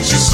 Just.